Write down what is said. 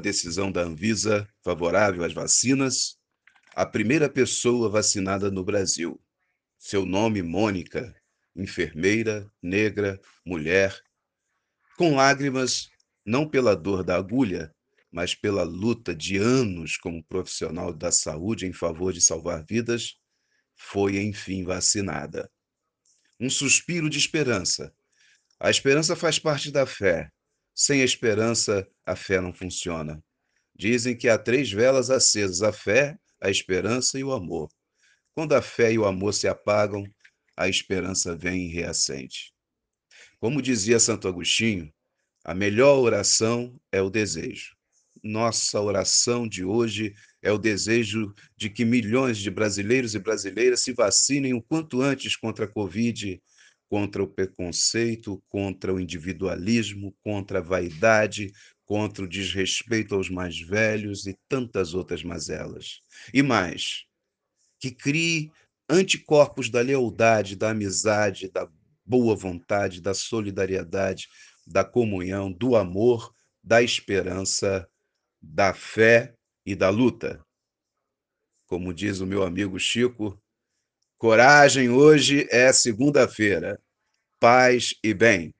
decisão da Anvisa favorável às vacinas, a primeira pessoa vacinada no Brasil. Seu nome, Mônica, enfermeira, negra, mulher, com lágrimas, não pela dor da agulha, mas pela luta de anos como profissional da saúde em favor de salvar vidas, foi enfim vacinada. Um suspiro de esperança. A esperança faz parte da fé. Sem esperança, a fé não funciona. Dizem que há três velas acesas: a fé, a esperança e o amor. Quando a fé e o amor se apagam, a esperança vem e reacende. Como dizia Santo Agostinho, a melhor oração é o desejo. Nossa oração de hoje é o desejo de que milhões de brasileiros e brasileiras se vacinem o quanto antes contra a Covid, contra o preconceito, contra o individualismo, contra a vaidade, contra o desrespeito aos mais velhos e tantas outras mazelas. E mais, que crie anticorpos da lealdade, da amizade, da boa vontade, da solidariedade, da comunhão, do amor, da esperança, da fé e da luta. Como diz o meu amigo Chico, coragem hoje é segunda-feira. Paz e bem.